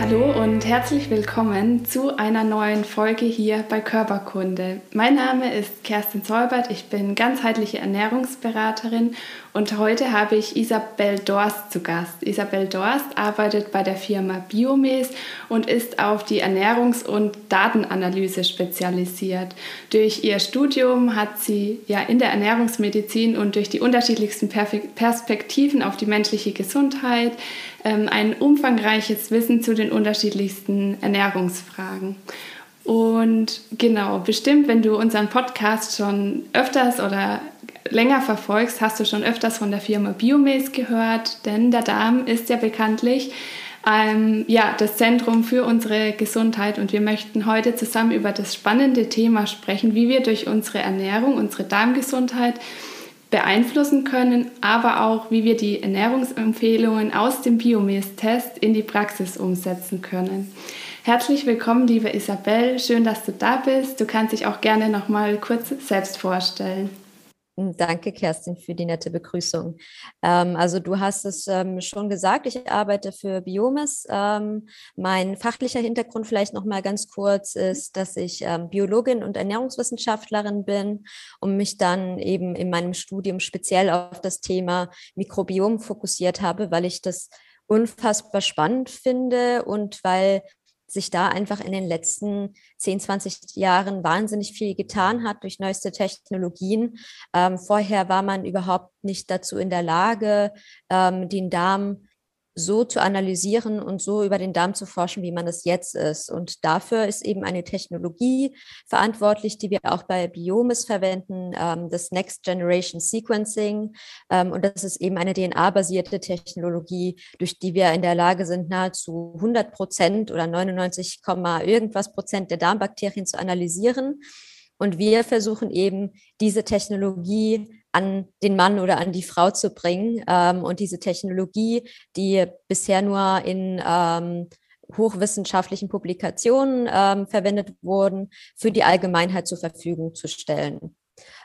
Hallo und herzlich willkommen zu einer neuen Folge hier bei Körperkunde. Mein Name ist Kerstin Solbert, ich bin ganzheitliche Ernährungsberaterin und heute habe ich Isabel Dorst zu Gast. Isabel Dorst arbeitet bei der Firma Biomes und ist auf die Ernährungs- und Datenanalyse spezialisiert. Durch ihr Studium hat sie ja in der Ernährungsmedizin und durch die unterschiedlichsten Perspektiven auf die menschliche Gesundheit ähm, ein umfangreiches Wissen zu den unterschiedlichsten Ernährungsfragen. Und genau, bestimmt, wenn du unseren Podcast schon öfters oder länger verfolgst, hast du schon öfters von der Firma Biomes gehört, denn der Darm ist ja bekanntlich ähm, ja, das Zentrum für unsere Gesundheit und wir möchten heute zusammen über das spannende Thema sprechen, wie wir durch unsere Ernährung, unsere Darmgesundheit beeinflussen können, aber auch, wie wir die Ernährungsempfehlungen aus dem Biomes-Test in die Praxis umsetzen können. Herzlich willkommen, liebe Isabel. Schön, dass du da bist. Du kannst dich auch gerne noch mal kurz selbst vorstellen. Danke, Kerstin, für die nette Begrüßung. Ähm, also du hast es ähm, schon gesagt, ich arbeite für Biomes. Ähm, mein fachlicher Hintergrund vielleicht noch mal ganz kurz ist, dass ich ähm, Biologin und Ernährungswissenschaftlerin bin und mich dann eben in meinem Studium speziell auf das Thema Mikrobiom fokussiert habe, weil ich das unfassbar spannend finde und weil sich da einfach in den letzten 10, 20 Jahren wahnsinnig viel getan hat durch neueste Technologien. Ähm, vorher war man überhaupt nicht dazu in der Lage, ähm, den Darm so zu analysieren und so über den Darm zu forschen, wie man es jetzt ist. Und dafür ist eben eine Technologie verantwortlich, die wir auch bei Biomes verwenden, ähm, das Next Generation Sequencing. Ähm, und das ist eben eine DNA-basierte Technologie, durch die wir in der Lage sind, nahezu 100 Prozent oder 99, irgendwas Prozent der Darmbakterien zu analysieren. Und wir versuchen eben diese Technologie an den Mann oder an die Frau zu bringen. Ähm, und diese Technologie, die bisher nur in ähm, hochwissenschaftlichen Publikationen ähm, verwendet wurden, für die Allgemeinheit zur Verfügung zu stellen.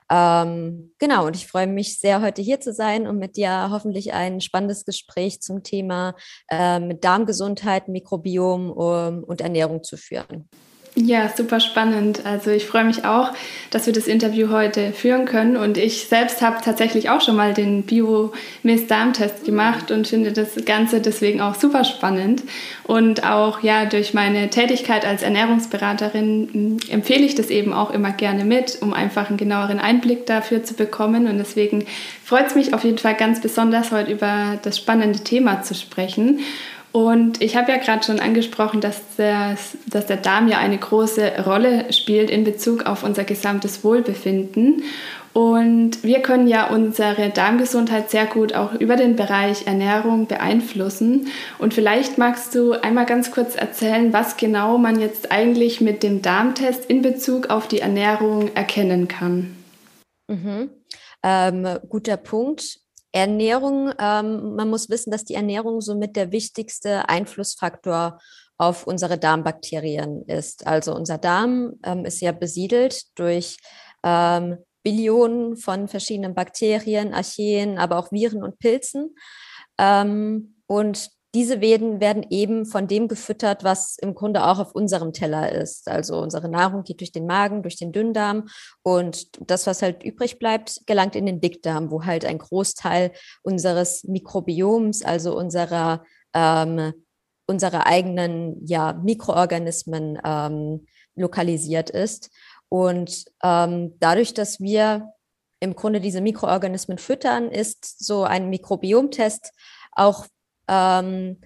Genau, und ich freue mich sehr, heute hier zu sein und mit dir hoffentlich ein spannendes Gespräch zum Thema Darmgesundheit, Mikrobiom und Ernährung zu führen. Ja, super spannend. Also ich freue mich auch, dass wir das Interview heute führen können. Und ich selbst habe tatsächlich auch schon mal den Bio-Miss-Darm-Test gemacht und finde das Ganze deswegen auch super spannend. Und auch ja durch meine Tätigkeit als Ernährungsberaterin hm, empfehle ich das eben auch immer gerne mit, um einfach einen genaueren Einblick dafür zu bekommen. Und deswegen freut es mich auf jeden Fall ganz besonders, heute über das spannende Thema zu sprechen. Und ich habe ja gerade schon angesprochen, dass, das, dass der Darm ja eine große Rolle spielt in Bezug auf unser gesamtes Wohlbefinden. Und wir können ja unsere Darmgesundheit sehr gut auch über den Bereich Ernährung beeinflussen. Und vielleicht magst du einmal ganz kurz erzählen, was genau man jetzt eigentlich mit dem Darmtest in Bezug auf die Ernährung erkennen kann. Mhm. Ähm, guter Punkt. Ernährung, ähm, man muss wissen, dass die Ernährung somit der wichtigste Einflussfaktor auf unsere Darmbakterien ist. Also unser Darm ähm, ist ja besiedelt durch ähm, Billionen von verschiedenen Bakterien, Archeen, aber auch Viren und Pilzen. Ähm, und diese Werden werden eben von dem gefüttert, was im Grunde auch auf unserem Teller ist. Also unsere Nahrung geht durch den Magen, durch den Dünndarm und das, was halt übrig bleibt, gelangt in den Dickdarm, wo halt ein Großteil unseres Mikrobioms, also unserer, ähm, unserer eigenen ja, Mikroorganismen ähm, lokalisiert ist. Und ähm, dadurch, dass wir im Grunde diese Mikroorganismen füttern, ist so ein Mikrobiomtest auch ähm,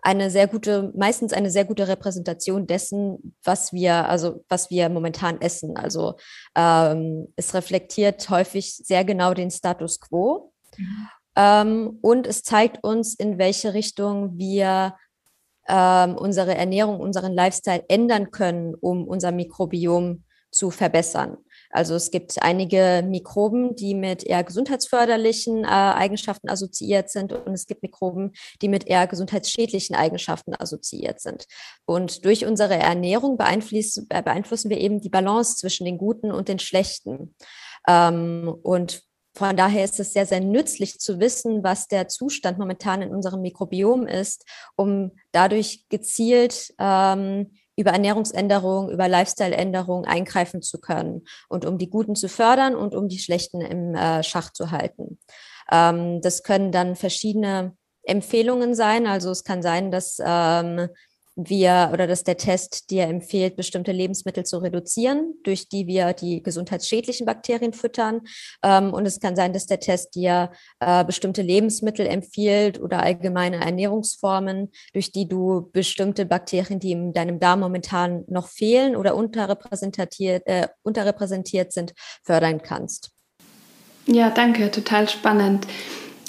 eine sehr gute, meistens eine sehr gute Repräsentation dessen, was wir, also was wir momentan essen. Also ähm, es reflektiert häufig sehr genau den Status quo. Mhm. Ähm, und es zeigt uns, in welche Richtung wir ähm, unsere Ernährung, unseren Lifestyle ändern können, um unser Mikrobiom zu verbessern. Also es gibt einige Mikroben, die mit eher gesundheitsförderlichen äh, Eigenschaften assoziiert sind und es gibt Mikroben, die mit eher gesundheitsschädlichen Eigenschaften assoziiert sind. Und durch unsere Ernährung beeinflussen, äh, beeinflussen wir eben die Balance zwischen den guten und den schlechten. Ähm, und von daher ist es sehr, sehr nützlich zu wissen, was der Zustand momentan in unserem Mikrobiom ist, um dadurch gezielt ähm, über Ernährungsänderungen, über Lifestyle-Änderungen eingreifen zu können und um die Guten zu fördern und um die Schlechten im äh, Schach zu halten. Ähm, das können dann verschiedene Empfehlungen sein. Also es kann sein, dass ähm, wir oder dass der Test dir empfiehlt, bestimmte Lebensmittel zu reduzieren, durch die wir die gesundheitsschädlichen Bakterien füttern. Ähm, und es kann sein, dass der Test dir äh, bestimmte Lebensmittel empfiehlt oder allgemeine Ernährungsformen, durch die du bestimmte Bakterien, die in deinem Darm momentan noch fehlen oder unterrepräsentiert, äh, unterrepräsentiert sind, fördern kannst. Ja, danke, total spannend.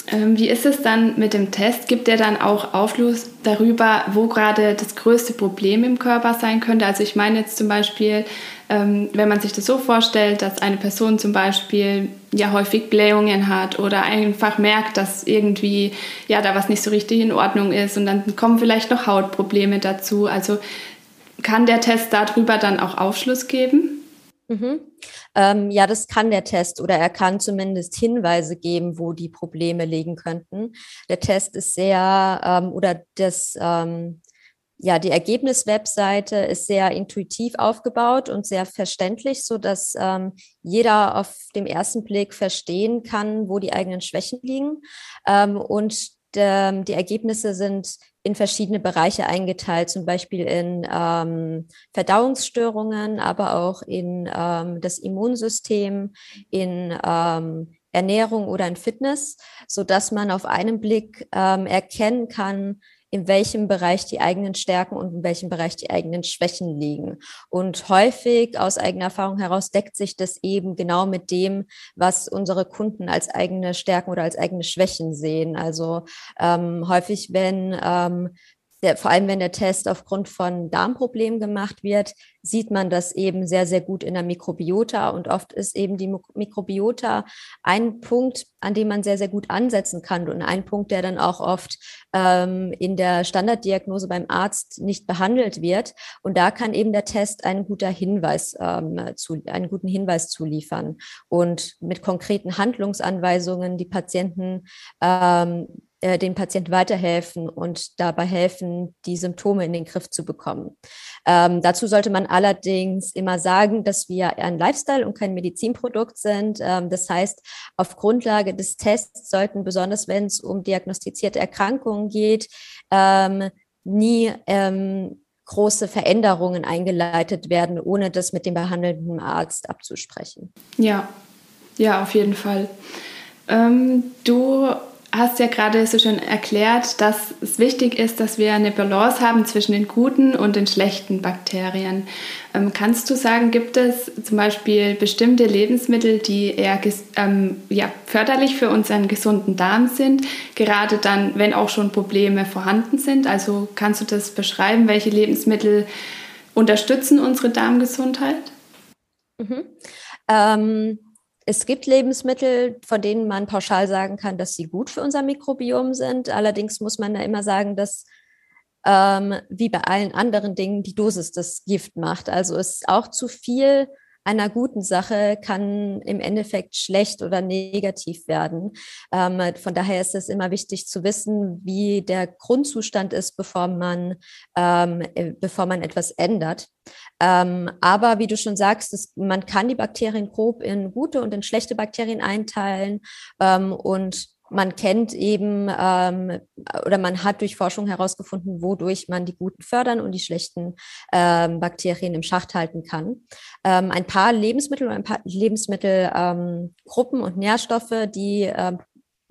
Ähm, wie ist es dann mit dem Test? Gibt der dann auch Aufschluss darüber, wo gerade das größte Problem im Körper sein könnte? Also ich meine jetzt zum Beispiel, ähm, wenn man sich das so vorstellt, dass eine Person zum Beispiel ja häufig Blähungen hat oder einfach merkt, dass irgendwie ja da was nicht so richtig in Ordnung ist und dann kommen vielleicht noch Hautprobleme dazu. Also kann der Test darüber dann auch Aufschluss geben? Mhm. Ähm, ja, das kann der Test oder er kann zumindest Hinweise geben, wo die Probleme liegen könnten. Der Test ist sehr ähm, oder das ähm, ja, die Ergebniswebseite ist sehr intuitiv aufgebaut und sehr verständlich, so dass ähm, jeder auf dem ersten Blick verstehen kann, wo die eigenen Schwächen liegen. Ähm, und de, die Ergebnisse sind in verschiedene Bereiche eingeteilt, zum Beispiel in ähm, Verdauungsstörungen, aber auch in ähm, das Immunsystem, in ähm, Ernährung oder in Fitness, so dass man auf einen Blick ähm, erkennen kann, in welchem Bereich die eigenen Stärken und in welchem Bereich die eigenen Schwächen liegen. Und häufig aus eigener Erfahrung heraus deckt sich das eben genau mit dem, was unsere Kunden als eigene Stärken oder als eigene Schwächen sehen. Also ähm, häufig, wenn ähm, der, vor allem wenn der Test aufgrund von Darmproblemen gemacht wird, sieht man das eben sehr, sehr gut in der Mikrobiota. Und oft ist eben die Mikrobiota ein Punkt, an dem man sehr, sehr gut ansetzen kann und ein Punkt, der dann auch oft ähm, in der Standarddiagnose beim Arzt nicht behandelt wird. Und da kann eben der Test einen guter Hinweis, ähm, zu, einen guten Hinweis zuliefern und mit konkreten Handlungsanweisungen die Patienten ähm, äh, den Patienten weiterhelfen und dabei helfen, die Symptome in den Griff zu bekommen. Ähm, dazu sollte man allerdings immer sagen, dass wir ein Lifestyle und kein Medizinprodukt sind. Ähm, das heißt, auf Grundlage des Tests sollten, besonders wenn es um diagnostizierte Erkrankungen geht, ähm, nie ähm, große Veränderungen eingeleitet werden, ohne das mit dem behandelnden Arzt abzusprechen. Ja, ja, auf jeden Fall. Ähm, du hast ja gerade so schön erklärt, dass es wichtig ist, dass wir eine Balance haben zwischen den guten und den schlechten Bakterien. Ähm, kannst du sagen, gibt es zum Beispiel bestimmte Lebensmittel, die eher ähm, ja, förderlich für unseren gesunden Darm sind, gerade dann, wenn auch schon Probleme vorhanden sind? Also kannst du das beschreiben, welche Lebensmittel unterstützen unsere Darmgesundheit? Mhm. Ähm es gibt Lebensmittel, von denen man pauschal sagen kann, dass sie gut für unser Mikrobiom sind. Allerdings muss man da immer sagen, dass ähm, wie bei allen anderen Dingen die Dosis das Gift macht. Also ist auch zu viel einer guten Sache kann im Endeffekt schlecht oder negativ werden. Ähm, von daher ist es immer wichtig zu wissen, wie der Grundzustand ist, bevor man, ähm, äh, bevor man etwas ändert. Ähm, aber wie du schon sagst, es, man kann die Bakterien grob in gute und in schlechte Bakterien einteilen ähm, und man kennt eben ähm, oder man hat durch Forschung herausgefunden, wodurch man die guten fördern und die schlechten ähm, Bakterien im Schacht halten kann. Ähm, ein paar Lebensmittel oder ein paar Lebensmittelgruppen ähm, und Nährstoffe, die ähm,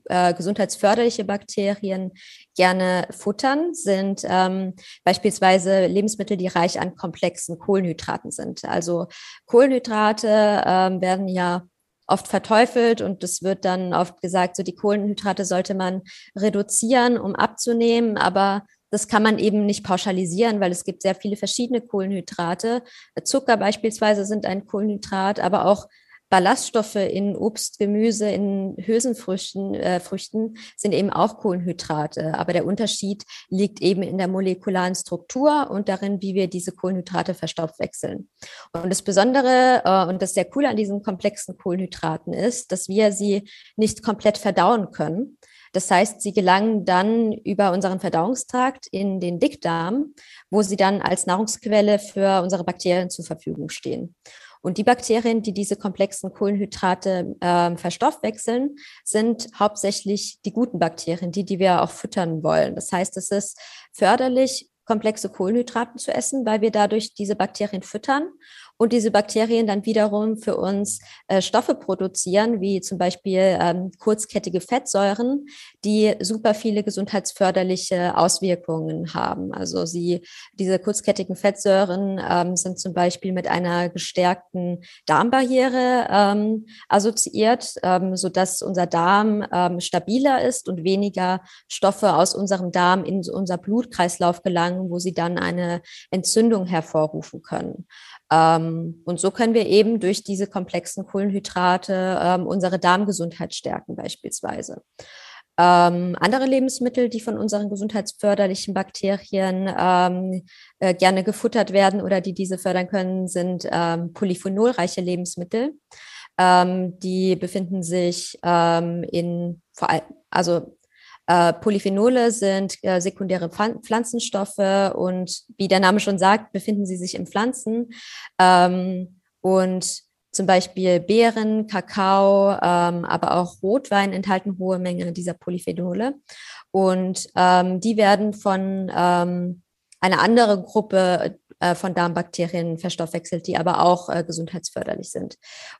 äh, gesundheitsförderliche Bakterien gerne futtern, sind ähm, beispielsweise Lebensmittel, die reich an komplexen Kohlenhydraten sind. Also Kohlenhydrate ähm, werden ja oft verteufelt und es wird dann oft gesagt, so die Kohlenhydrate sollte man reduzieren, um abzunehmen, aber das kann man eben nicht pauschalisieren, weil es gibt sehr viele verschiedene Kohlenhydrate. Zucker beispielsweise sind ein Kohlenhydrat, aber auch Ballaststoffe in Obst, Gemüse, in Hülsenfrüchten äh, Früchten sind eben auch Kohlenhydrate. Aber der Unterschied liegt eben in der molekularen Struktur und darin, wie wir diese Kohlenhydrate verstoffwechseln. Und das Besondere äh, und das sehr Coole an diesen komplexen Kohlenhydraten ist, dass wir sie nicht komplett verdauen können. Das heißt, sie gelangen dann über unseren Verdauungstrakt in den Dickdarm, wo sie dann als Nahrungsquelle für unsere Bakterien zur Verfügung stehen. Und die Bakterien, die diese komplexen Kohlenhydrate äh, verstoffwechseln, sind hauptsächlich die guten Bakterien, die, die wir auch füttern wollen. Das heißt, es ist förderlich, komplexe Kohlenhydrate zu essen, weil wir dadurch diese Bakterien füttern und diese Bakterien dann wiederum für uns äh, Stoffe produzieren, wie zum Beispiel ähm, kurzkettige Fettsäuren, die super viele gesundheitsförderliche Auswirkungen haben. Also sie, diese kurzkettigen Fettsäuren ähm, sind zum Beispiel mit einer gestärkten Darmbarriere ähm, assoziiert, ähm, so dass unser Darm ähm, stabiler ist und weniger Stoffe aus unserem Darm in unser Blutkreislauf gelangen, wo sie dann eine Entzündung hervorrufen können. Ähm, und so können wir eben durch diese komplexen Kohlenhydrate ähm, unsere Darmgesundheit stärken beispielsweise. Ähm, andere Lebensmittel, die von unseren gesundheitsförderlichen Bakterien ähm, äh, gerne gefuttert werden oder die diese fördern können, sind ähm, polyphenolreiche Lebensmittel. Ähm, die befinden sich ähm, in vor allem, also äh, Polyphenole sind äh, sekundäre Pflanzenstoffe und wie der Name schon sagt, befinden sie sich in Pflanzen. Ähm, und zum Beispiel Beeren, Kakao, ähm, aber auch Rotwein enthalten hohe Mengen dieser Polyphenole. Und ähm, die werden von ähm, einer anderen Gruppe äh, von Darmbakterien verstoffwechselt, die aber auch äh, gesundheitsförderlich sind.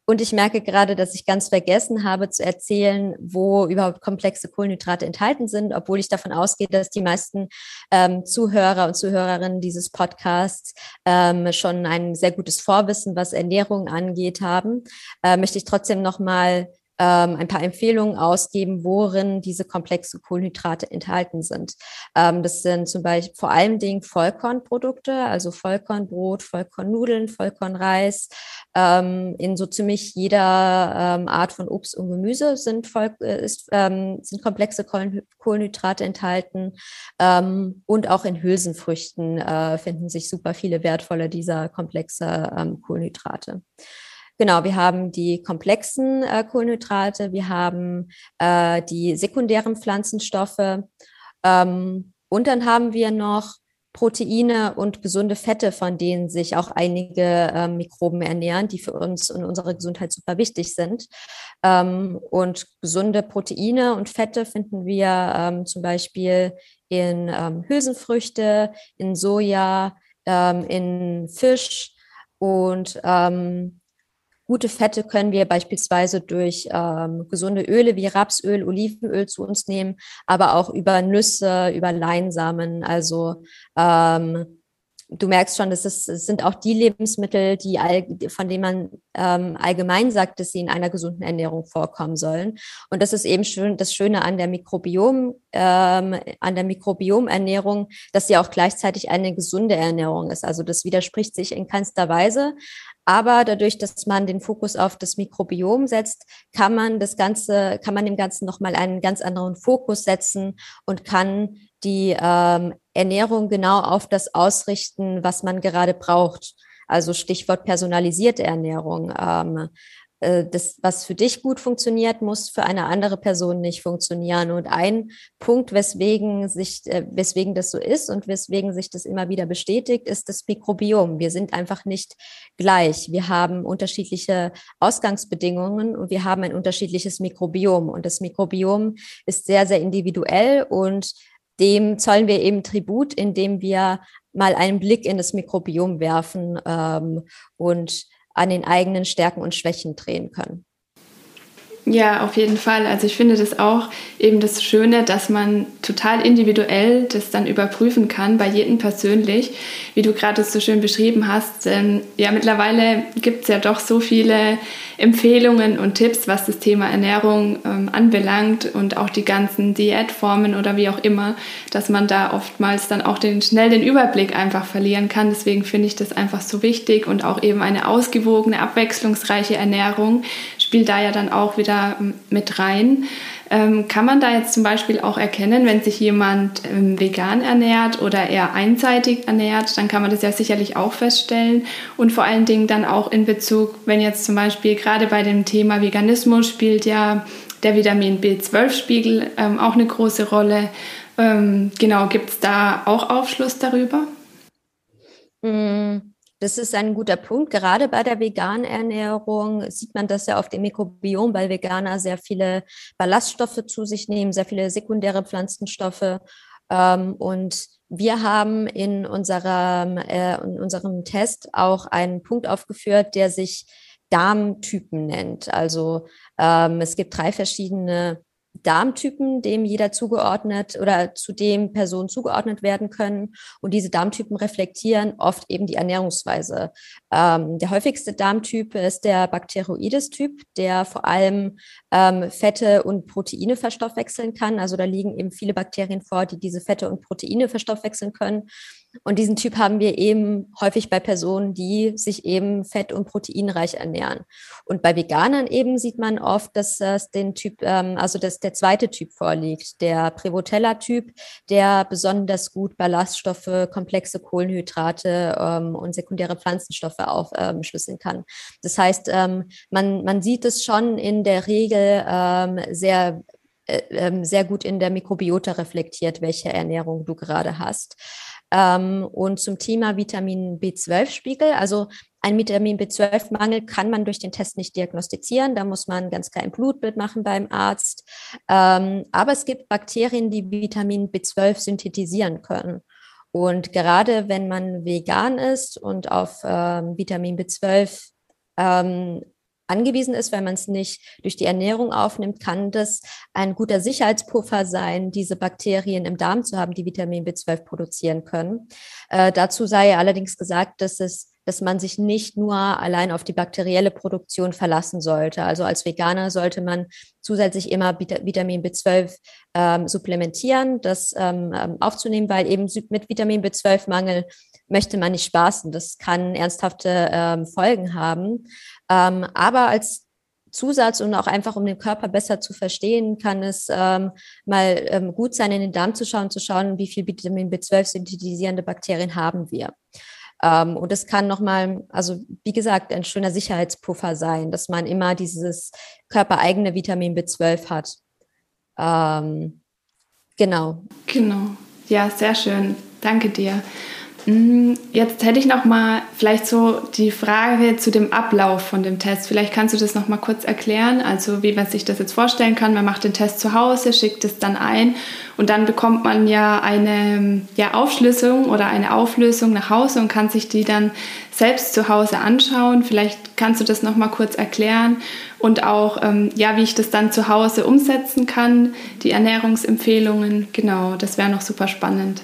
Und ich merke gerade, dass ich ganz vergessen habe zu erzählen, wo überhaupt komplexe Kohlenhydrate enthalten sind, obwohl ich davon ausgehe, dass die meisten ähm, Zuhörer und Zuhörerinnen dieses Podcasts ähm, schon ein sehr gutes Vorwissen, was Ernährung angeht, haben. Äh, möchte ich trotzdem noch mal ähm, ein paar Empfehlungen ausgeben, worin diese komplexen Kohlenhydrate enthalten sind. Ähm, das sind zum Beispiel vor allem Dingen Vollkornprodukte, also Vollkornbrot, Vollkornnudeln, Vollkornreis. Ähm, in so ziemlich jeder ähm, Art von Obst und Gemüse sind, Voll, äh, ist, ähm, sind komplexe Kohlenhydrate enthalten. Ähm, und auch in Hülsenfrüchten äh, finden sich super viele wertvolle dieser komplexe Kohlenhydrate. Genau, wir haben die komplexen äh, Kohlenhydrate, wir haben äh, die sekundären Pflanzenstoffe ähm, und dann haben wir noch Proteine und gesunde Fette, von denen sich auch einige äh, Mikroben ernähren, die für uns und unsere Gesundheit super wichtig sind. Ähm, und gesunde Proteine und Fette finden wir ähm, zum Beispiel in ähm, Hülsenfrüchte, in Soja, ähm, in Fisch und ähm, Gute Fette können wir beispielsweise durch ähm, gesunde Öle wie Rapsöl, Olivenöl zu uns nehmen, aber auch über Nüsse, über Leinsamen. Also ähm, du merkst schon, das, ist, das sind auch die Lebensmittel, die von denen man ähm, allgemein sagt, dass sie in einer gesunden Ernährung vorkommen sollen. Und das ist eben schön, das Schöne an der Mikrobiom, ähm, an der Mikrobiomernährung, dass sie auch gleichzeitig eine gesunde Ernährung ist. Also das widerspricht sich in keinster Weise. Aber dadurch, dass man den Fokus auf das Mikrobiom setzt, kann man das Ganze, kann man dem Ganzen nochmal einen ganz anderen Fokus setzen und kann die ähm, Ernährung genau auf das ausrichten, was man gerade braucht. Also Stichwort personalisierte Ernährung. Ähm, äh, das, was für dich gut funktioniert, muss für eine andere Person nicht funktionieren. Und ein Punkt, weswegen sich, äh, weswegen das so ist und weswegen sich das immer wieder bestätigt, ist das Mikrobiom. Wir sind einfach nicht gleich. Wir haben unterschiedliche Ausgangsbedingungen und wir haben ein unterschiedliches Mikrobiom. Und das Mikrobiom ist sehr, sehr individuell und dem zollen wir eben Tribut, indem wir mal einen Blick in das Mikrobiom werfen ähm, und an den eigenen Stärken und Schwächen drehen können. Ja, auf jeden Fall. Also ich finde das auch eben das Schöne, dass man total individuell das dann überprüfen kann, bei jedem persönlich, wie du gerade so schön beschrieben hast. Denn ja, mittlerweile gibt es ja doch so viele Empfehlungen und Tipps, was das Thema Ernährung ähm, anbelangt und auch die ganzen Diätformen oder wie auch immer, dass man da oftmals dann auch den, schnell den Überblick einfach verlieren kann. Deswegen finde ich das einfach so wichtig und auch eben eine ausgewogene, abwechslungsreiche Ernährung spielt da ja dann auch wieder ähm, mit rein. Ähm, kann man da jetzt zum Beispiel auch erkennen, wenn sich jemand ähm, vegan ernährt oder eher einseitig ernährt, dann kann man das ja sicherlich auch feststellen. Und vor allen Dingen dann auch in Bezug, wenn jetzt zum Beispiel gerade bei dem Thema Veganismus spielt ja der Vitamin B12-Spiegel ähm, auch eine große Rolle. Ähm, genau, gibt es da auch Aufschluss darüber? Mm. Das ist ein guter Punkt. Gerade bei der veganen Ernährung sieht man das ja auf dem Mikrobiom, weil Veganer sehr viele Ballaststoffe zu sich nehmen, sehr viele sekundäre Pflanzenstoffe. Ähm, und wir haben in unserem, äh, in unserem Test auch einen Punkt aufgeführt, der sich Darmtypen nennt. Also ähm, es gibt drei verschiedene Darmtypen, dem jeder zugeordnet oder zu dem Personen zugeordnet werden können. Und diese Darmtypen reflektieren oft eben die Ernährungsweise. Ähm, der häufigste Darmtyp ist der Bacteroides-Typ, der vor allem ähm, Fette und Proteine verstoffwechseln kann. Also da liegen eben viele Bakterien vor, die diese Fette und Proteine verstoffwechseln können. Und diesen Typ haben wir eben häufig bei Personen, die sich eben fett- und proteinreich ernähren. Und bei Veganern eben sieht man oft, dass das den Typ, ähm, also dass der zweite Typ vorliegt, der Prevotella-Typ, der besonders gut Ballaststoffe, komplexe Kohlenhydrate ähm, und sekundäre Pflanzenstoffe aufschlüsseln ähm, kann. Das heißt, ähm, man, man sieht es schon in der Regel sehr äh, sehr gut in der Mikrobiota reflektiert, welche Ernährung du gerade hast. Ähm, und zum Thema Vitamin B12-Spiegel, also ein Vitamin B12-Mangel kann man durch den Test nicht diagnostizieren. Da muss man ganz klar ein Blutbild machen beim Arzt. Ähm, aber es gibt Bakterien, die Vitamin B12 synthetisieren können. Und gerade wenn man vegan ist und auf ähm, Vitamin B12 ähm, angewiesen ist, wenn man es nicht durch die Ernährung aufnimmt, kann das ein guter Sicherheitspuffer sein, diese Bakterien im Darm zu haben, die Vitamin B12 produzieren können. Äh, dazu sei allerdings gesagt, dass es dass man sich nicht nur allein auf die bakterielle Produktion verlassen sollte. Also als Veganer sollte man zusätzlich immer Vitamin B12 ähm, supplementieren, das ähm, ähm, aufzunehmen, weil eben mit Vitamin B12-Mangel möchte man nicht spaßen. Das kann ernsthafte ähm, Folgen haben. Ähm, aber als Zusatz und auch einfach, um den Körper besser zu verstehen, kann es ähm, mal ähm, gut sein, in den Darm zu schauen, zu schauen, wie viel Vitamin B12 synthetisierende Bakterien haben wir. Ähm, und es kann nochmal, also wie gesagt, ein schöner Sicherheitspuffer sein, dass man immer dieses körpereigene Vitamin B12 hat. Ähm, genau. Genau. Ja, sehr schön. Danke dir. Mm, jetzt hätte ich noch mal vielleicht so die Frage zu dem Ablauf von dem Test. Vielleicht kannst du das noch mal kurz erklären, also wie man sich das jetzt vorstellen kann. Man macht den Test zu Hause, schickt es dann ein und dann bekommt man ja eine ja, Aufschlüsselung oder eine Auflösung nach Hause und kann sich die dann selbst zu Hause anschauen. Vielleicht kannst du das noch mal kurz erklären und auch ähm, ja, wie ich das dann zu Hause umsetzen kann, die Ernährungsempfehlungen. Genau, das wäre noch super spannend.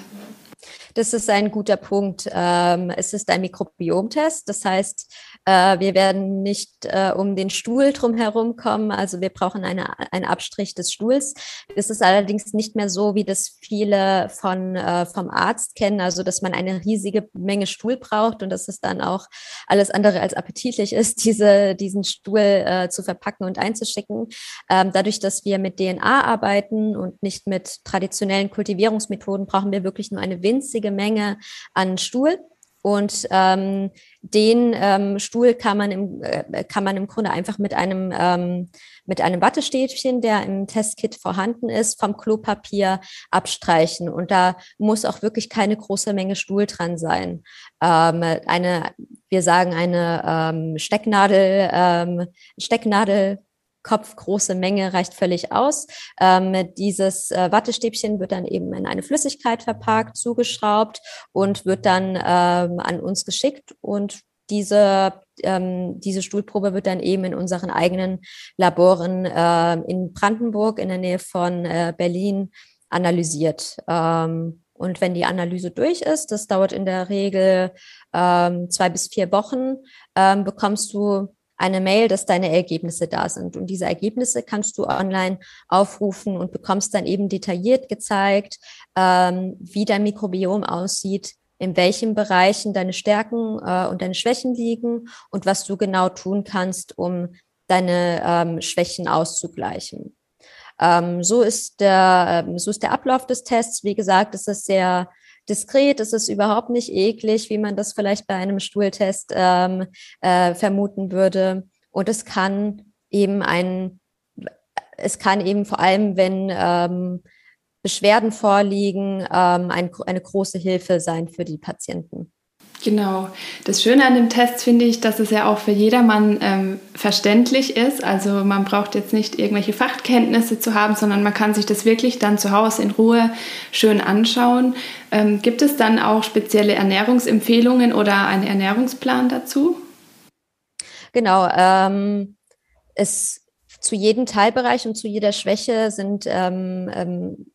Das ist ein guter Punkt. Ähm, es ist ein Mikrobiomtest. Das heißt, äh, wir werden nicht äh, um den Stuhl drumherum kommen. Also wir brauchen eine, einen Abstrich des Stuhls. Das ist allerdings nicht mehr so, wie das viele von, äh, vom Arzt kennen. Also, dass man eine riesige Menge Stuhl braucht und dass es dann auch alles andere als appetitlich ist, diese, diesen Stuhl äh, zu verpacken und einzuschicken. Ähm, dadurch, dass wir mit DNA arbeiten und nicht mit traditionellen Kultivierungsmethoden, brauchen wir wirklich nur eine winzige Menge an Stuhl. Und ähm, den ähm, Stuhl kann man, im, äh, kann man im Grunde einfach mit einem, ähm, mit einem Wattestäbchen, der im Testkit vorhanden ist, vom Klopapier abstreichen. Und da muss auch wirklich keine große Menge Stuhl dran sein. Ähm, eine, wir sagen eine ähm, Stecknadel, ähm, Stecknadel kopfgroße Menge reicht völlig aus. Ähm, dieses äh, Wattestäbchen wird dann eben in eine Flüssigkeit verpackt, zugeschraubt und wird dann ähm, an uns geschickt und diese, ähm, diese Stuhlprobe wird dann eben in unseren eigenen Laboren äh, in Brandenburg in der Nähe von äh, Berlin analysiert. Ähm, und wenn die Analyse durch ist, das dauert in der Regel ähm, zwei bis vier Wochen, ähm, bekommst du eine Mail, dass deine Ergebnisse da sind. Und diese Ergebnisse kannst du online aufrufen und bekommst dann eben detailliert gezeigt, ähm, wie dein Mikrobiom aussieht, in welchen Bereichen deine Stärken äh, und deine Schwächen liegen und was du genau tun kannst, um deine ähm, Schwächen auszugleichen. Ähm, so ist der, ähm, so ist der Ablauf des Tests. Wie gesagt, es ist sehr diskret, es ist überhaupt nicht eklig, wie man das vielleicht bei einem Stuhltest ähm, äh, vermuten würde. Und es kann eben ein, es kann eben vor allem, wenn ähm, Beschwerden vorliegen, ähm, ein, eine große Hilfe sein für die Patienten. Genau. Das Schöne an dem Test finde ich, dass es ja auch für jedermann ähm, verständlich ist. Also man braucht jetzt nicht irgendwelche Fachkenntnisse zu haben, sondern man kann sich das wirklich dann zu Hause in Ruhe schön anschauen. Ähm, gibt es dann auch spezielle Ernährungsempfehlungen oder einen Ernährungsplan dazu? Genau. Ähm, es zu jedem Teilbereich und zu jeder Schwäche sind ähm, ähm,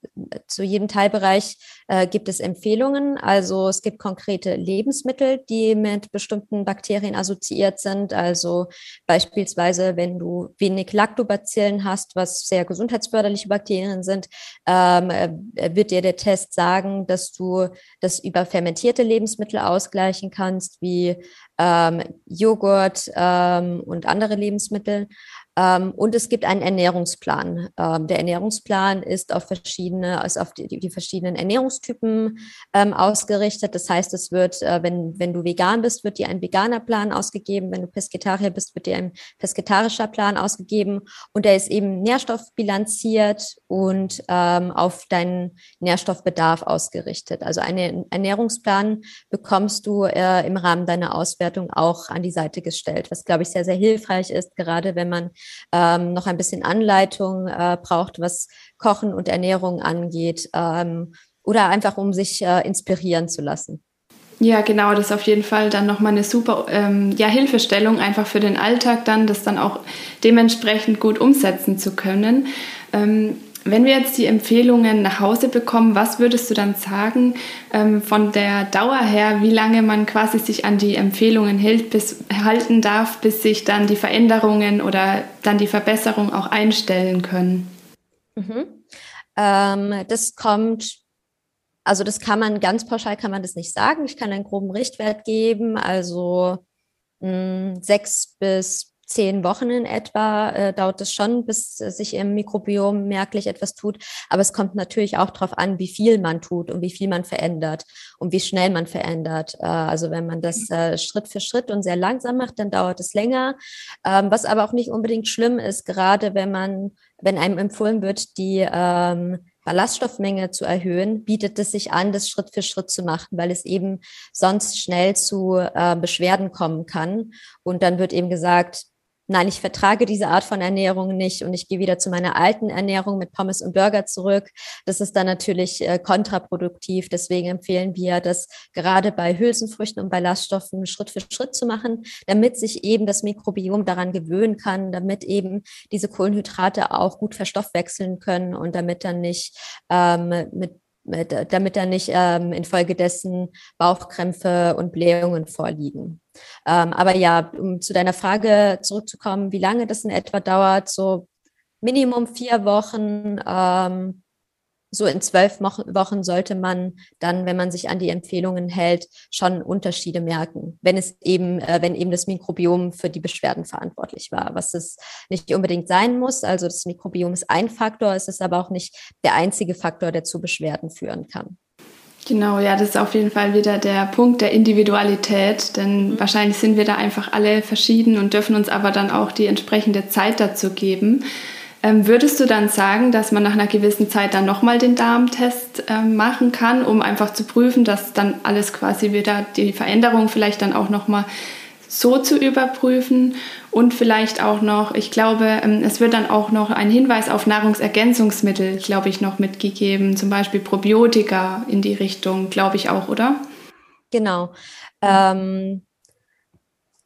zu jedem Teilbereich äh, gibt es Empfehlungen. Also es gibt konkrete Lebensmittel, die mit bestimmten Bakterien assoziiert sind. Also beispielsweise, wenn du wenig Lactobacillen hast, was sehr gesundheitsförderliche Bakterien sind, ähm, äh, wird dir der Test sagen, dass du das über fermentierte Lebensmittel ausgleichen kannst, wie ähm, Joghurt ähm, und andere Lebensmittel. Ähm, und es gibt einen Ernährungsplan. Ähm, der Ernährungsplan ist auf verschiedene, ist auf die, die verschiedenen Ernährungstypen ähm, ausgerichtet. Das heißt, es wird, äh, wenn, wenn du vegan bist, wird dir ein veganer Plan ausgegeben. Wenn du Pesketarier bist, wird dir ein pesketarischer Plan ausgegeben. Und der ist eben nährstoffbilanziert und ähm, auf deinen Nährstoffbedarf ausgerichtet. Also einen Ernährungsplan bekommst du äh, im Rahmen deiner Auswertung auch an die Seite gestellt, was, glaube ich, sehr, sehr hilfreich ist, gerade wenn man ähm, noch ein bisschen Anleitung äh, braucht, was Kochen und Ernährung angeht, ähm, oder einfach um sich äh, inspirieren zu lassen. Ja, genau, das ist auf jeden Fall dann nochmal eine super ähm, ja, Hilfestellung einfach für den Alltag dann, das dann auch dementsprechend gut umsetzen zu können. Ähm, wenn wir jetzt die Empfehlungen nach Hause bekommen, was würdest du dann sagen ähm, von der Dauer her, wie lange man quasi sich an die Empfehlungen hält, bis, halten darf, bis sich dann die Veränderungen oder dann die Verbesserung auch einstellen können? Mhm. Ähm, das kommt, also das kann man ganz pauschal kann man das nicht sagen. Ich kann einen groben Richtwert geben, also mh, hm, sechs bis zehn Wochen in etwa äh, dauert es schon, bis äh, sich im Mikrobiom merklich etwas tut. Aber es kommt natürlich auch darauf an, wie viel man tut und wie viel man verändert und wie schnell man verändert. Äh, also wenn man das äh, Schritt für Schritt und sehr langsam macht, dann dauert es länger. Ähm, was aber auch nicht unbedingt schlimm ist, gerade wenn man, wenn einem empfohlen wird, die ähm, Ballaststoffmenge zu erhöhen, bietet es sich an, das Schritt für Schritt zu machen, weil es eben sonst schnell zu äh, Beschwerden kommen kann. Und dann wird eben gesagt, nein, ich vertrage diese Art von Ernährung nicht und ich gehe wieder zu meiner alten Ernährung mit Pommes und Burger zurück. Das ist dann natürlich äh, kontraproduktiv. Deswegen empfehlen wir, das gerade bei Hülsenfrüchten und Ballaststoffen Schritt für Schritt zu machen, damit sich eben das Mikrobiom daran gewöhnen kann, damit eben diese Kohlenhydrate auch gut verstoffwechseln können und damit dann nicht ähm, mit damit dann nicht ähm, infolgedessen Bauchkrämpfe und Blähungen vorliegen. Ähm, aber ja, um zu deiner Frage zurückzukommen, wie lange das in etwa dauert, so Minimum vier Wochen, ähm, so in zwölf Wochen sollte man dann, wenn man sich an die Empfehlungen hält, schon Unterschiede merken, wenn es eben, äh, wenn eben das Mikrobiom für die Beschwerden verantwortlich war, was es nicht unbedingt sein muss. Also das Mikrobiom ist ein Faktor, es ist aber auch nicht der einzige Faktor, der zu Beschwerden führen kann. Genau, ja, das ist auf jeden Fall wieder der Punkt der Individualität, denn mhm. wahrscheinlich sind wir da einfach alle verschieden und dürfen uns aber dann auch die entsprechende Zeit dazu geben. Ähm, würdest du dann sagen, dass man nach einer gewissen Zeit dann nochmal den Darmtest ähm, machen kann, um einfach zu prüfen, dass dann alles quasi wieder die Veränderung vielleicht dann auch nochmal so zu überprüfen und vielleicht auch noch, ich glaube, ähm, es wird dann auch noch ein Hinweis auf Nahrungsergänzungsmittel, glaube ich, noch mitgegeben, zum Beispiel Probiotika in die Richtung, glaube ich auch, oder? Genau. Ähm,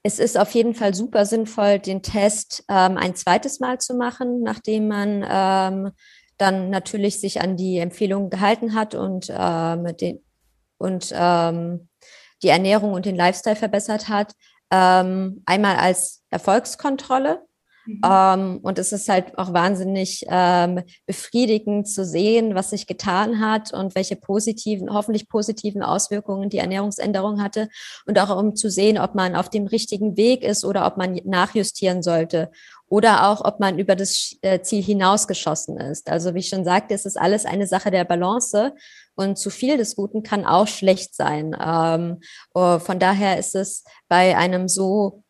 es ist auf jeden Fall super sinnvoll, den Test ähm, ein zweites Mal zu machen, nachdem man ähm, dann natürlich sich an die Empfehlungen gehalten hat und, ähm, den, und ähm, die Ernährung und den Lifestyle verbessert hat. Ähm, einmal als Erfolgskontrolle, Mhm. Ähm, und es ist halt auch wahnsinnig ähm, befriedigend zu sehen, was sich getan hat und welche positiven, hoffentlich positiven Auswirkungen die Ernährungsänderung hatte. Und auch um zu sehen, ob man auf dem richtigen Weg ist oder ob man nachjustieren sollte. Oder auch, ob man über das äh, Ziel hinausgeschossen ist. Also wie ich schon sagte, es ist alles eine Sache der Balance. Und zu viel des Guten kann auch schlecht sein. Ähm, oh, von daher ist es bei einem so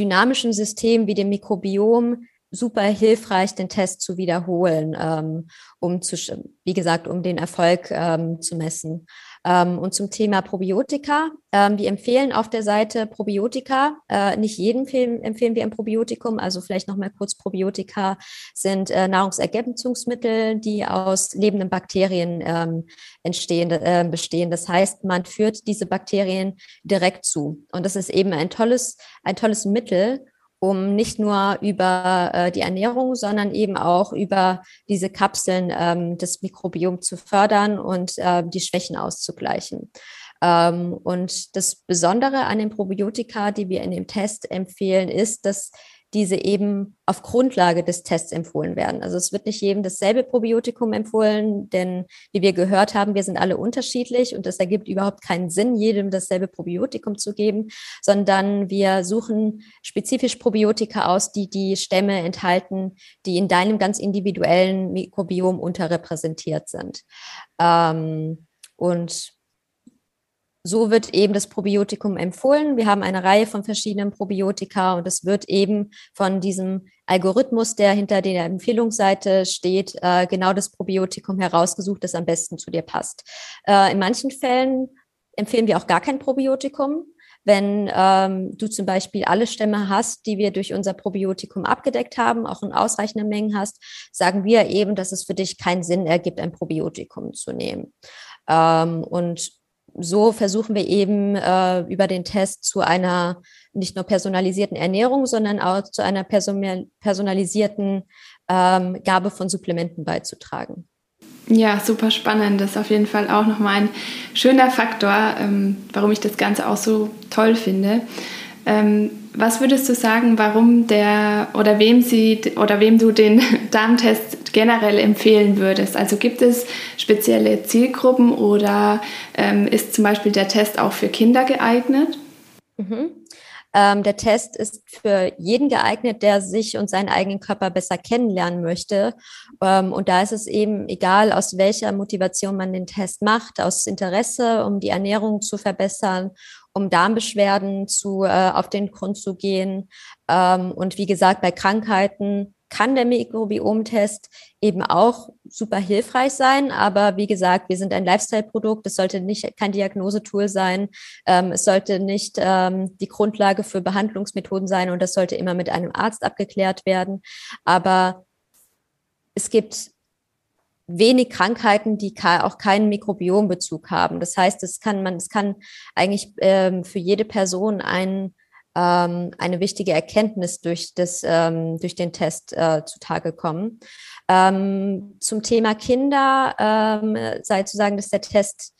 dynamischen System wie dem Mikrobiom super hilfreich, den Test zu wiederholen, ähm, um zu, wie gesagt, um den Erfolg ähm, zu messen. Ähm, und zum Thema Probiotika. Ähm, wir empfehlen auf der Seite Probiotika. Äh, nicht jedem empfehlen, empfehlen wir ein Probiotikum. Also vielleicht noch mal kurz. Probiotika sind äh, Nahrungsergänzungsmittel, die aus lebenden Bakterien ähm, entstehen, äh, bestehen. Das heißt, man führt diese Bakterien direkt zu. Und das ist eben ein tolles, ein tolles Mittel, um nicht nur über äh, die Ernährung, sondern eben auch über diese Kapseln ähm, das Mikrobiom zu fördern und äh, die Schwächen auszugleichen. Ähm, und das Besondere an den Probiotika, die wir in dem Test empfehlen, ist, dass diese eben auf Grundlage des Tests empfohlen werden. Also es wird nicht jedem dasselbe Probiotikum empfohlen, denn wie wir gehört haben, wir sind alle unterschiedlich und es ergibt überhaupt keinen Sinn, jedem dasselbe Probiotikum zu geben, sondern wir suchen spezifisch Probiotika aus, die die Stämme enthalten, die in deinem ganz individuellen Mikrobiom unterrepräsentiert sind. Ähm, und so wird eben das Probiotikum empfohlen. Wir haben eine Reihe von verschiedenen Probiotika und es wird eben von diesem Algorithmus, der hinter der Empfehlungsseite steht, äh, genau das Probiotikum herausgesucht, das am besten zu dir passt. Äh, in manchen Fällen empfehlen wir auch gar kein Probiotikum. Wenn ähm, du zum Beispiel alle Stämme hast, die wir durch unser Probiotikum abgedeckt haben, auch in ausreichenden Mengen hast, sagen wir eben, dass es für dich keinen Sinn ergibt, ein Probiotikum zu nehmen. Ähm, und so versuchen wir eben äh, über den Test zu einer nicht nur personalisierten Ernährung, sondern auch zu einer personalisierten ähm, Gabe von Supplementen beizutragen. Ja, super spannend. Das ist auf jeden Fall auch nochmal ein schöner Faktor, ähm, warum ich das Ganze auch so toll finde. Ähm, was würdest du sagen, warum der oder wem sie oder wem du den Darmtest generell empfehlen würdest? Also gibt es spezielle Zielgruppen oder ähm, ist zum Beispiel der Test auch für Kinder geeignet? Mhm. Ähm, der Test ist für jeden geeignet, der sich und seinen eigenen Körper besser kennenlernen möchte. Ähm, und da ist es eben egal, aus welcher Motivation man den Test macht, aus Interesse, um die Ernährung zu verbessern um Darmbeschwerden zu, äh, auf den Grund zu gehen. Ähm, und wie gesagt, bei Krankheiten kann der Mikrobiomtest eben auch super hilfreich sein. Aber wie gesagt, wir sind ein Lifestyle-Produkt. Es sollte nicht kein Diagnosetool sein. Ähm, es sollte nicht ähm, die Grundlage für Behandlungsmethoden sein und das sollte immer mit einem Arzt abgeklärt werden. Aber es gibt wenig Krankheiten, die auch keinen Mikrobiombezug haben. Das heißt, es kann man, es kann eigentlich ähm, für jede Person ein, ähm, eine wichtige Erkenntnis durch das, ähm, durch den Test äh, zutage kommen. Ähm, zum Thema Kinder ähm, sei zu sagen, dass der Test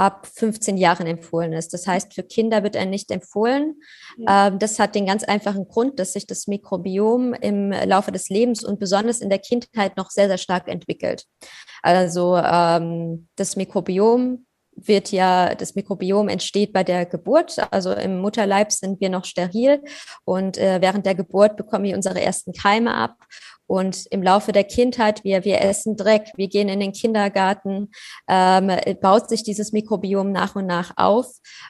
ab 15 Jahren empfohlen ist. Das heißt, für Kinder wird er nicht empfohlen. Ja. Ähm, das hat den ganz einfachen Grund, dass sich das Mikrobiom im Laufe des Lebens und besonders in der Kindheit noch sehr, sehr stark entwickelt. Also ähm, das Mikrobiom wird ja, das Mikrobiom entsteht bei der Geburt. Also im Mutterleib sind wir noch steril und äh, während der Geburt bekommen wir unsere ersten Keime ab. Und im Laufe der Kindheit, wir, wir essen Dreck, wir gehen in den Kindergarten, ähm, baut sich dieses Mikrobiom nach und nach auf.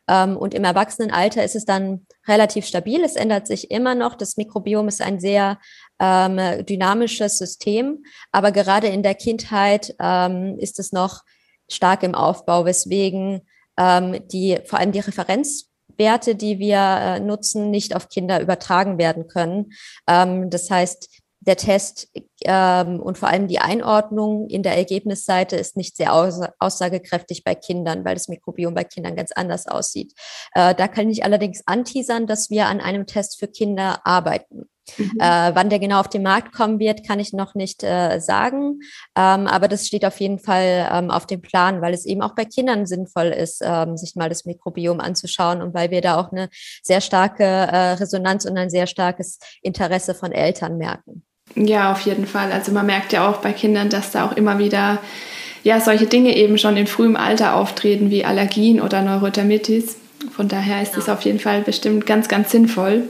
Ähm, und im Erwachsenenalter ist es dann relativ stabil. Es ändert sich immer noch. Das Mikrobiom ist ein sehr ähm, dynamisches System. Aber gerade in der Kindheit ähm, ist es noch stark im Aufbau, weswegen ähm, die vor allem die Referenzwerte, die wir äh, nutzen, nicht auf Kinder übertragen werden können. Ähm, das heißt, der Test ähm, und vor allem die Einordnung in der Ergebnisseite ist nicht sehr aus aussagekräftig bei Kindern, weil das Mikrobiom bei Kindern ganz anders aussieht. Äh, da kann ich allerdings anteasern, dass wir an einem Test für Kinder arbeiten. Mhm. Äh, wann der genau auf den Markt kommen wird, kann ich noch nicht äh, sagen. Ähm, aber das steht auf jeden Fall ähm, auf dem Plan, weil es eben auch bei Kindern sinnvoll ist, ähm, sich mal das Mikrobiom anzuschauen und weil wir da auch eine sehr starke äh, Resonanz und ein sehr starkes Interesse von Eltern merken. Ja, auf jeden Fall. Also man merkt ja auch bei Kindern, dass da auch immer wieder ja, solche Dinge eben schon in frühem Alter auftreten, wie Allergien oder Neurodermitis. Von daher ist es ja. auf jeden Fall bestimmt ganz, ganz sinnvoll.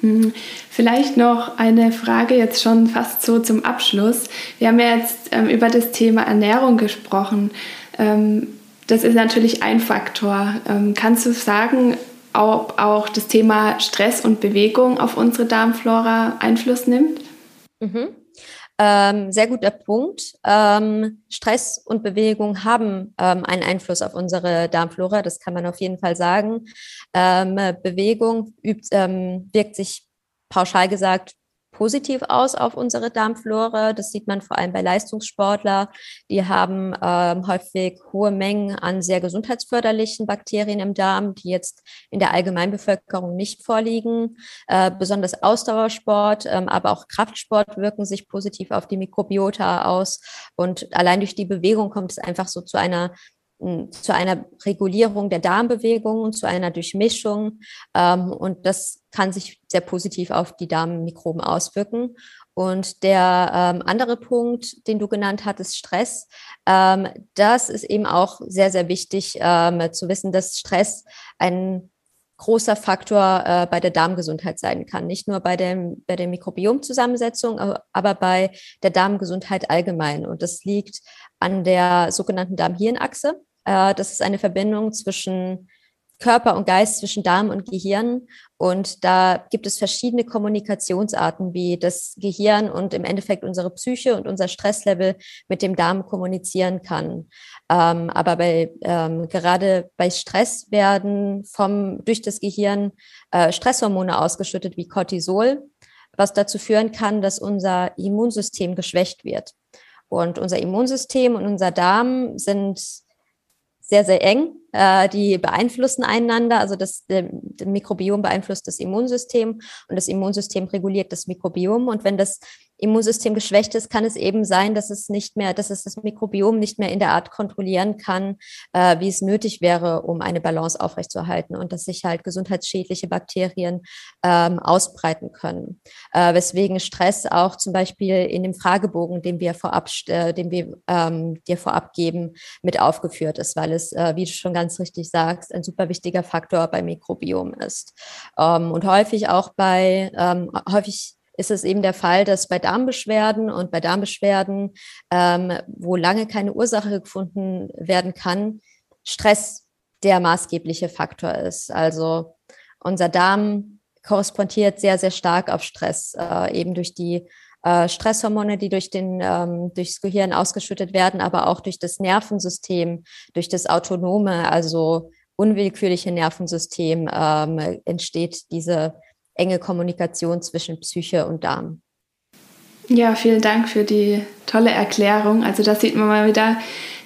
Hm, vielleicht noch eine Frage jetzt schon fast so zum Abschluss. Wir haben ja jetzt ähm, über das Thema Ernährung gesprochen. Ähm, das ist natürlich ein Faktor. Ähm, kannst du sagen, ob auch das Thema Stress und Bewegung auf unsere Darmflora Einfluss nimmt? Mhm. Ähm, sehr guter Punkt. Ähm, Stress und Bewegung haben ähm, einen Einfluss auf unsere Darmflora, das kann man auf jeden Fall sagen. Ähm, Bewegung übt, ähm, wirkt sich pauschal gesagt positiv aus auf unsere Darmflora. Das sieht man vor allem bei Leistungssportler. Die haben ähm, häufig hohe Mengen an sehr gesundheitsförderlichen Bakterien im Darm, die jetzt in der Allgemeinbevölkerung nicht vorliegen. Äh, besonders Ausdauersport, ähm, aber auch Kraftsport wirken sich positiv auf die Mikrobiota aus. Und allein durch die Bewegung kommt es einfach so zu einer zu einer Regulierung der Darmbewegung, zu einer Durchmischung. Ähm, und das kann sich sehr positiv auf die Darmmikroben auswirken. Und der ähm, andere Punkt, den du genannt hattest, Stress, ähm, das ist eben auch sehr, sehr wichtig ähm, zu wissen, dass Stress ein großer Faktor äh, bei der Darmgesundheit sein kann. Nicht nur bei, dem, bei der Mikrobiomzusammensetzung, aber bei der Darmgesundheit allgemein. Und das liegt an der sogenannten Darm-Hirn-Achse. Äh, das ist eine Verbindung zwischen Körper und Geist, zwischen Darm und Gehirn. Und da gibt es verschiedene Kommunikationsarten, wie das Gehirn und im Endeffekt unsere Psyche und unser Stresslevel mit dem Darm kommunizieren kann. Ähm, aber bei, ähm, gerade bei Stress werden vom, durch das Gehirn äh, Stresshormone ausgeschüttet wie Cortisol, was dazu führen kann, dass unser Immunsystem geschwächt wird. Und unser Immunsystem und unser Darm sind sehr, sehr eng. Äh, die beeinflussen einander. Also das, das Mikrobiom beeinflusst das Immunsystem und das Immunsystem reguliert das Mikrobiom. Und wenn das Immunsystem geschwächt ist, kann es eben sein, dass es nicht mehr, dass es das Mikrobiom nicht mehr in der Art kontrollieren kann, äh, wie es nötig wäre, um eine Balance aufrechtzuerhalten und dass sich halt gesundheitsschädliche Bakterien ähm, ausbreiten können. Äh, weswegen Stress auch zum Beispiel in dem Fragebogen, den wir vorab, äh, den wir ähm, dir vorab geben, mit aufgeführt ist, weil es, äh, wie du schon ganz richtig sagst, ein super wichtiger Faktor beim Mikrobiom ist. Ähm, und häufig auch bei, ähm, häufig ist es eben der Fall, dass bei Darmbeschwerden und bei Darmbeschwerden, ähm, wo lange keine Ursache gefunden werden kann, Stress der maßgebliche Faktor ist. Also unser Darm korrespondiert sehr, sehr stark auf Stress, äh, eben durch die äh, Stresshormone, die durch den, ähm, durchs Gehirn ausgeschüttet werden, aber auch durch das Nervensystem, durch das autonome, also unwillkürliche Nervensystem ähm, entsteht diese enge Kommunikation zwischen Psyche und Darm. Ja, vielen Dank für die tolle Erklärung. Also da sieht man mal wieder,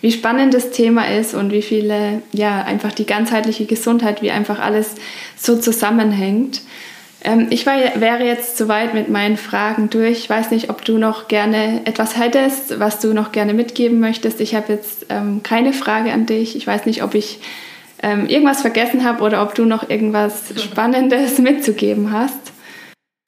wie spannend das Thema ist und wie viele, ja, einfach die ganzheitliche Gesundheit, wie einfach alles so zusammenhängt. Ähm, ich war, wäre jetzt soweit mit meinen Fragen durch. Ich weiß nicht, ob du noch gerne etwas hättest, was du noch gerne mitgeben möchtest. Ich habe jetzt ähm, keine Frage an dich. Ich weiß nicht, ob ich ähm, irgendwas vergessen habe oder ob du noch irgendwas Spannendes mitzugeben hast.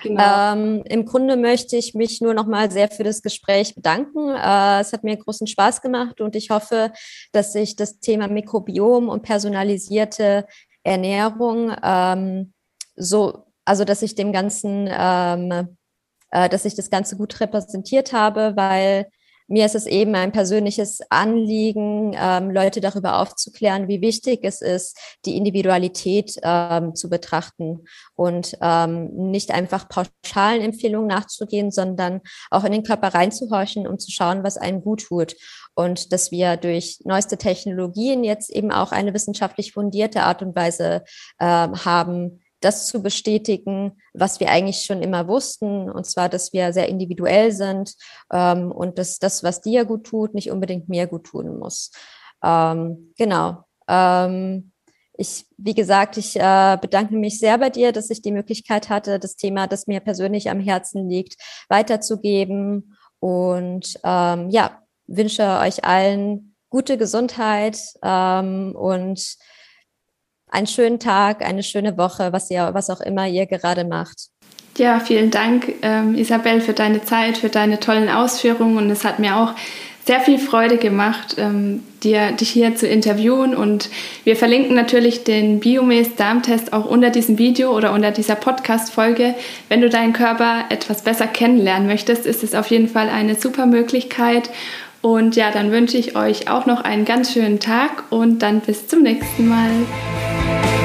Genau. Ähm, Im Grunde möchte ich mich nur noch mal sehr für das Gespräch bedanken. Äh, es hat mir großen Spaß gemacht und ich hoffe, dass sich das Thema Mikrobiom und personalisierte Ernährung ähm, so, also dass ich dem Ganzen, ähm, äh, dass ich das Ganze gut repräsentiert habe, weil mir ist es eben ein persönliches Anliegen, ähm, Leute darüber aufzuklären, wie wichtig es ist, die Individualität ähm, zu betrachten und ähm, nicht einfach pauschalen Empfehlungen nachzugehen, sondern auch in den Körper reinzuhorchen und zu schauen, was einem gut tut. Und dass wir durch neueste Technologien jetzt eben auch eine wissenschaftlich fundierte Art und Weise ähm, haben, das zu bestätigen, was wir eigentlich schon immer wussten, und zwar, dass wir sehr individuell sind ähm, und dass das, was dir gut tut, nicht unbedingt mir gut tun muss. Ähm, genau. Ähm, ich, wie gesagt, ich äh, bedanke mich sehr bei dir, dass ich die Möglichkeit hatte, das Thema, das mir persönlich am Herzen liegt, weiterzugeben. Und ähm, ja, wünsche euch allen gute Gesundheit ähm, und einen schönen Tag, eine schöne Woche, was ihr, was auch immer ihr gerade macht. Ja, vielen Dank, ähm, Isabel, für deine Zeit, für deine tollen Ausführungen. Und es hat mir auch sehr viel Freude gemacht, ähm, dir, dich hier zu interviewen. Und wir verlinken natürlich den Biomes Darmtest auch unter diesem Video oder unter dieser Podcast-Folge. Wenn du deinen Körper etwas besser kennenlernen möchtest, ist es auf jeden Fall eine super Möglichkeit. Und ja, dann wünsche ich euch auch noch einen ganz schönen Tag und dann bis zum nächsten Mal. Bye.